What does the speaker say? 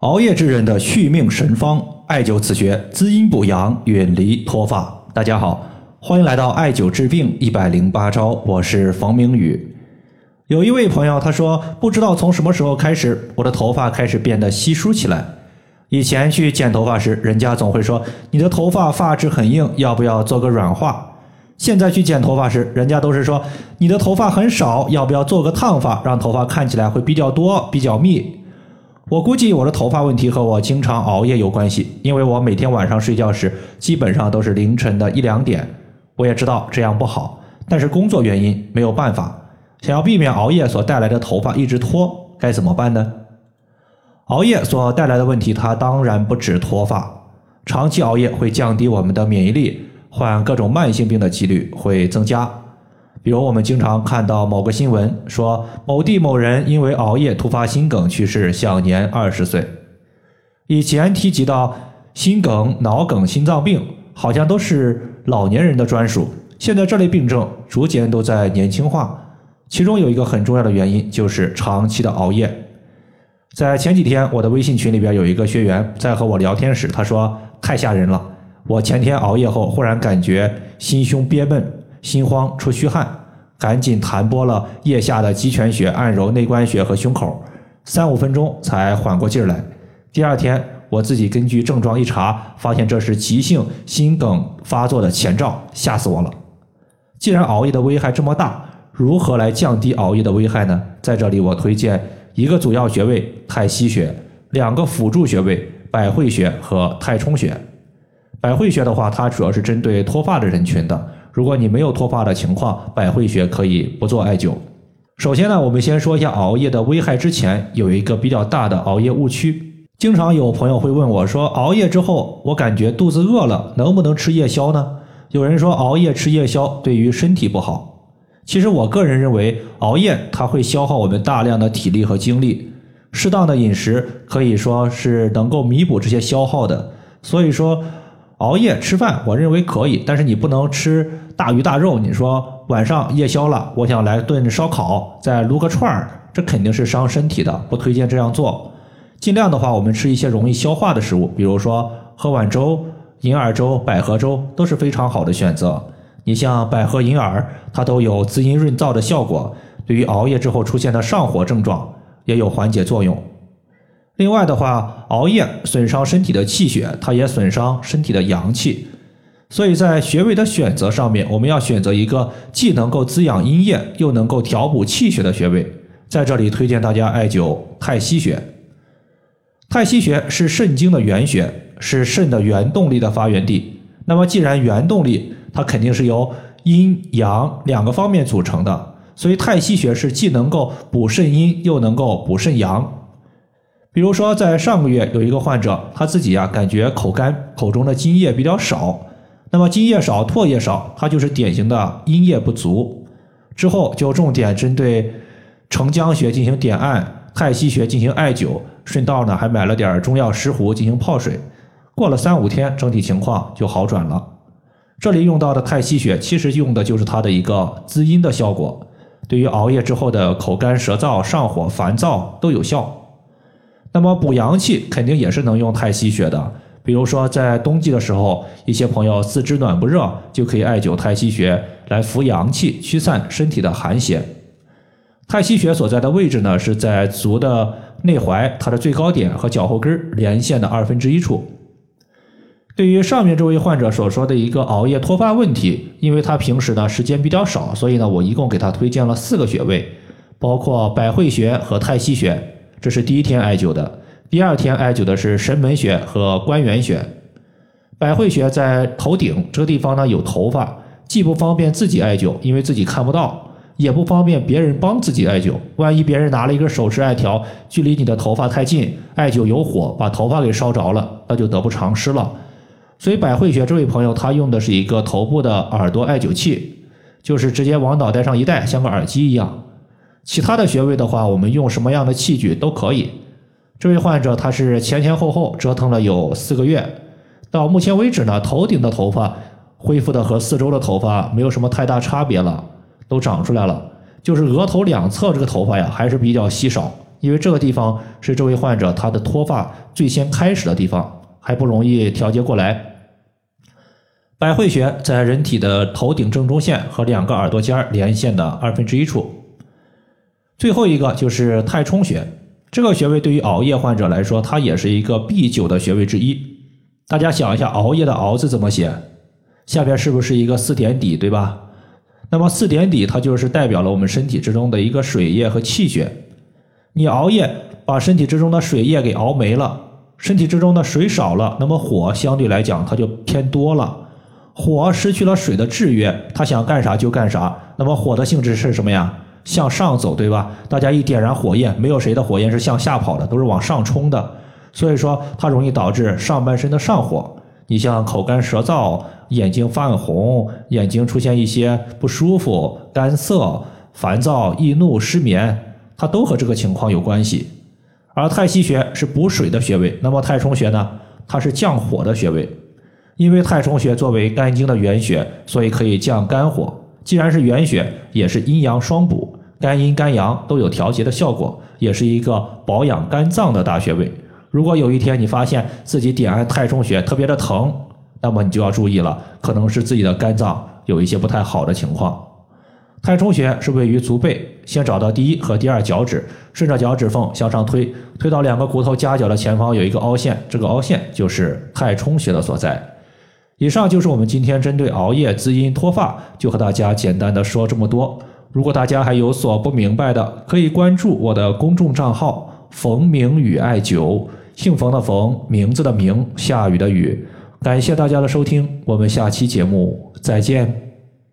熬夜之人的续命神方，艾灸此穴滋阴补阳，远离脱发。大家好，欢迎来到艾灸治病一百零八招，我是冯明宇。有一位朋友他说，不知道从什么时候开始，我的头发开始变得稀疏起来。以前去剪头发时，人家总会说你的头发发质很硬，要不要做个软化？现在去剪头发时，人家都是说你的头发很少，要不要做个烫发，让头发看起来会比较多、比较密。我估计我的头发问题和我经常熬夜有关系，因为我每天晚上睡觉时基本上都是凌晨的一两点。我也知道这样不好，但是工作原因没有办法。想要避免熬夜所带来的头发一直脱，该怎么办呢？熬夜所带来的问题，它当然不止脱发，长期熬夜会降低我们的免疫力，患各种慢性病的几率会增加。比如我们经常看到某个新闻说某地某人因为熬夜突发心梗去世，享年二十岁。以前提及到心梗、脑梗、心脏病，好像都是老年人的专属。现在这类病症逐渐都在年轻化，其中有一个很重要的原因就是长期的熬夜。在前几天，我的微信群里边有一个学员在和我聊天时，他说太吓人了，我前天熬夜后忽然感觉心胸憋闷。心慌出虚汗，赶紧弹拨了腋下的极泉穴，按揉内关穴和胸口，三五分钟才缓过劲儿来。第二天，我自己根据症状一查，发现这是急性心梗发作的前兆，吓死我了。既然熬夜的危害这么大，如何来降低熬夜的危害呢？在这里，我推荐一个主要穴位太溪穴，两个辅助穴位百会穴和太冲穴。百会穴的话，它主要是针对脱发的人群的。如果你没有脱发的情况，百会穴可以不做艾灸。首先呢，我们先说一下熬夜的危害。之前有一个比较大的熬夜误区，经常有朋友会问我说，熬夜之后我感觉肚子饿了，能不能吃夜宵呢？有人说熬夜吃夜宵对于身体不好。其实我个人认为，熬夜它会消耗我们大量的体力和精力，适当的饮食可以说是能够弥补这些消耗的。所以说。熬夜吃饭，我认为可以，但是你不能吃大鱼大肉。你说晚上夜宵了，我想来顿烧烤，再撸个串儿，这肯定是伤身体的，不推荐这样做。尽量的话，我们吃一些容易消化的食物，比如说喝碗粥、银耳粥、百合粥都是非常好的选择。你像百合、银耳，它都有滋阴润燥的效果，对于熬夜之后出现的上火症状也有缓解作用。另外的话，熬夜损伤身体的气血，它也损伤身体的阳气，所以在穴位的选择上面，我们要选择一个既能够滋养阴液，又能够调补气血的穴位。在这里推荐大家艾灸太溪穴。太溪穴是肾经的原穴，是肾的原动力的发源地。那么既然原动力，它肯定是由阴阳两个方面组成的，所以太溪穴是既能够补肾阴，又能够补肾阳。比如说，在上个月有一个患者，他自己呀感觉口干，口中的津液比较少。那么津液少、唾液少，他就是典型的阴液不足。之后就重点针对承浆穴进行点按，太溪穴进行艾灸，顺道呢还买了点中药石斛进行泡水。过了三五天，整体情况就好转了。这里用到的太溪穴，其实用的就是它的一个滋阴的效果，对于熬夜之后的口干舌燥、上火、烦躁都有效。那么补阳气肯定也是能用太溪穴的，比如说在冬季的时候，一些朋友四肢暖不热，就可以艾灸太溪穴来扶阳气，驱散身体的寒邪。太溪穴所在的位置呢，是在足的内踝，它的最高点和脚后跟连线的二分之一处。对于上面这位患者所说的一个熬夜脱发问题，因为他平时呢时间比较少，所以呢我一共给他推荐了四个穴位，包括百会穴和太溪穴。这是第一天艾灸的，第二天艾灸的是神门穴和关元穴。百会穴在头顶这个地方呢，有头发，既不方便自己艾灸，因为自己看不到，也不方便别人帮自己艾灸。万一别人拿了一根手持艾条，距离你的头发太近，艾灸有火，把头发给烧着了，那就得不偿失了。所以百会穴这位朋友他用的是一个头部的耳朵艾灸器，就是直接往脑袋上一戴，像个耳机一样。其他的穴位的话，我们用什么样的器具都可以。这位患者他是前前后后折腾了有四个月，到目前为止呢，头顶的头发恢复的和四周的头发没有什么太大差别了，都长出来了。就是额头两侧这个头发呀，还是比较稀少，因为这个地方是这位患者他的脱发最先开始的地方，还不容易调节过来。百会穴在人体的头顶正中线和两个耳朵尖连线的二分之一处。最后一个就是太冲穴，这个穴位对于熬夜患者来说，它也是一个必灸的穴位之一。大家想一下，熬夜的熬字怎么写？下边是不是一个四点底，对吧？那么四点底它就是代表了我们身体之中的一个水液和气血。你熬夜把身体之中的水液给熬没了，身体之中的水少了，那么火相对来讲它就偏多了。火失去了水的制约，它想干啥就干啥。那么火的性质是什么呀？向上走，对吧？大家一点燃火焰，没有谁的火焰是向下跑的，都是往上冲的。所以说，它容易导致上半身的上火。你像口干舌燥、眼睛泛红、眼睛出现一些不舒服、干涩、烦躁、易怒、失眠，它都和这个情况有关系。而太溪穴是补水的穴位，那么太冲穴呢？它是降火的穴位。因为太冲穴作为肝经的原穴，所以可以降肝火。既然是原穴，也是阴阳双补，肝阴肝阳都有调节的效果，也是一个保养肝脏的大穴位。如果有一天你发现自己点按太冲穴特别的疼，那么你就要注意了，可能是自己的肝脏有一些不太好的情况。太冲穴是位于足背，先找到第一和第二脚趾，顺着脚趾缝向上推，推到两个骨头夹角的前方有一个凹陷，这个凹陷就是太冲穴的所在。以上就是我们今天针对熬夜滋阴脱发，就和大家简单的说这么多。如果大家还有所不明白的，可以关注我的公众账号“冯明宇艾灸”，姓冯的冯，名字的名，下雨的雨。感谢大家的收听，我们下期节目再见。